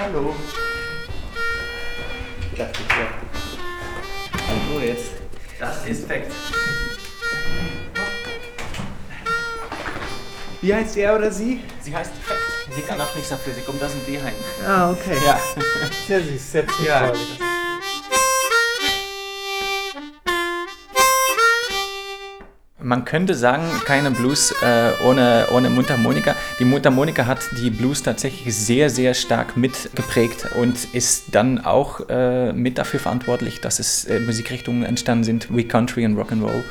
Hallo. Dachte ich ja. Hallo jetzt. Das ist perfekt. Wie heißt er oder sie? Sie heißt perfekt. Sie kann auch nichts dafür. Sie kommt aus dem Tierheim. Ah, okay. Ja. Sehr süß, sehr süß. Ja. Man könnte sagen, keine Blues äh, ohne, ohne Mundharmonika. Die Mundharmonika hat die Blues tatsächlich sehr, sehr stark mitgeprägt und ist dann auch äh, mit dafür verantwortlich, dass es äh, Musikrichtungen entstanden sind wie Country und Rock'n'Roll.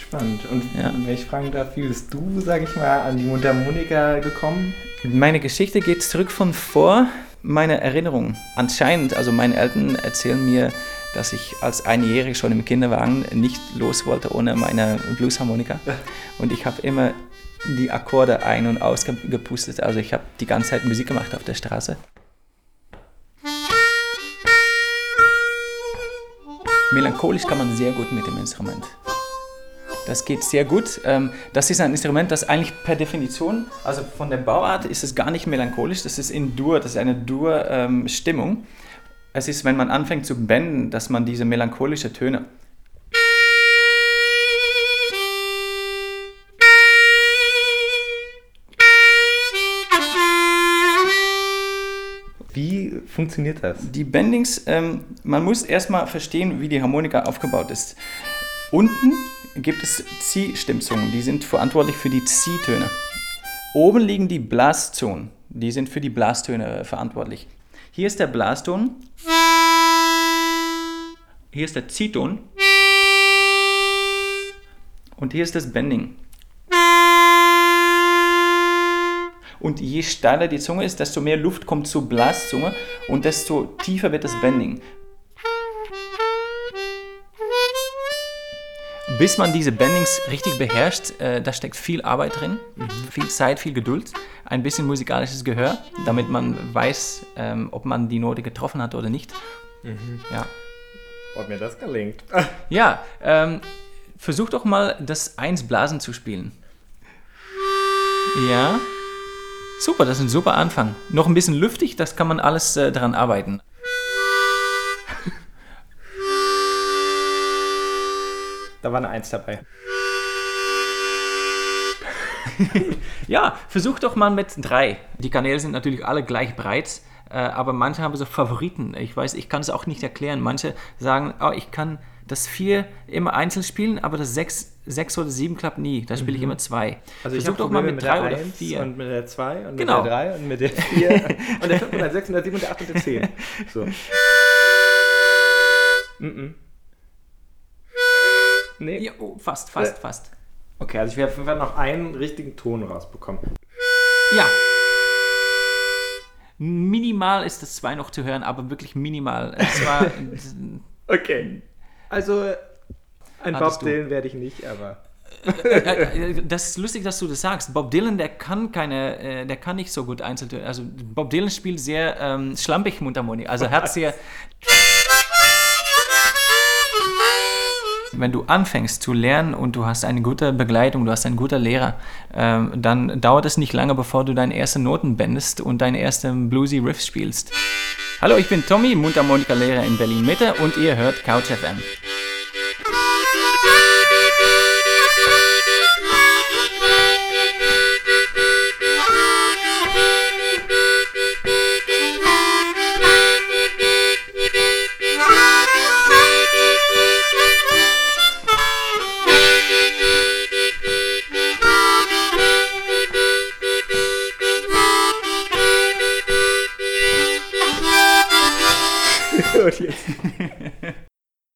Spannend. Und Ja. wenn ich fragen darf, wie bist du, sag ich mal, an die Mundharmonika gekommen? Meine Geschichte geht zurück von vor meiner Erinnerung. Anscheinend, also meine Eltern erzählen mir, dass ich als Einjährige schon im Kinderwagen nicht los wollte ohne meine Bluesharmonika. Und ich habe immer die Akkorde ein- und ausgepustet. Also ich habe die ganze Zeit Musik gemacht auf der Straße. Melancholisch kann man sehr gut mit dem Instrument. Das geht sehr gut. Ähm, Das ist ein Instrument, das eigentlich per Definition, also von der Bauart ist es gar nicht melancholisch, das ist in Dur, das ist eine Dur-Stimmung. Es ist, wenn man anfängt zu benden, dass man diese melancholische Töne. Wie funktioniert das? Die Bendings, ähm, man muss erstmal verstehen, wie die Harmonika aufgebaut ist. Unten gibt es Zieh-Stimmzungen, die sind verantwortlich für die Ziehtöne. Oben liegen die Blaszonen, die sind für die Blastöne äh, verantwortlich. Hier ist der Blaston. Hier ist der Ziehton. Und hier ist das Bending. Und je steiler die Zunge ist, desto mehr Luft kommt zur Blaszunge und desto tiefer wird das Bending. Bis man diese Bendings richtig beherrscht, äh, da steckt viel Arbeit drin, viel Zeit, viel Geduld, ein bisschen musikalisches Gehör, damit man weiß, ähm, ob man die Note getroffen hat oder nicht. Ja, Ob mir das gelingt. ja ähm, versuch doch mal das Einsblasen zu spielen. Ja. Super, das ist ein super Anfang. Noch ein bisschen lüftig, das kann man alles äh, daran arbeiten. Da war eine Eins dabei. Ja, versuch doch mal mit drei. Die Kanäle sind natürlich alle gleich breit, äh, aber manche haben so Favoriten. Ich weiß, ich kann es auch nicht erklären. Manche sagen, oh, ich kann das vier immer einzeln spielen, aber das sechs, sechs oder sieben klappt nie. Da spiele ich immer zwei. Also ich Versuch habe doch mal Probleme mit drei der oder 1 vier. und mit der 2 und Genau. mit der 3 und mit der 4 und der 5 und der 6 und der 7 und der 8 und der 10. So. Mm -mm. Nee. Ja, oh, fast, fast, Äh. fast. Okay, also ich werde werde noch einen richtigen Ton rausbekommen. Ja. Minimal ist das zwei noch zu hören, aber wirklich minimal. Es war, Okay. Also ein Bob Hattest du. Dylan werde ich nicht, aber Äh, das ist lustig, dass du das sagst. Bob Dylan, der kann keine, äh, der kann nicht so gut Einzeltöne. Also Bob Dylan spielt sehr ähm, schlampig Mundharmonik. Also er hat sehr. Wenn du anfängst zu lernen und du hast eine gute Begleitung, du hast einen guten Lehrer, ähm, dann dauert es nicht lange, bevor du deine ersten Noten bendest und deine ersten bluesy Riffs spielst. Hallo, ich bin Tommy, Mundharmonika-Lehrer in Berlin Mitte und ihr hört Couch FM. Und jetzt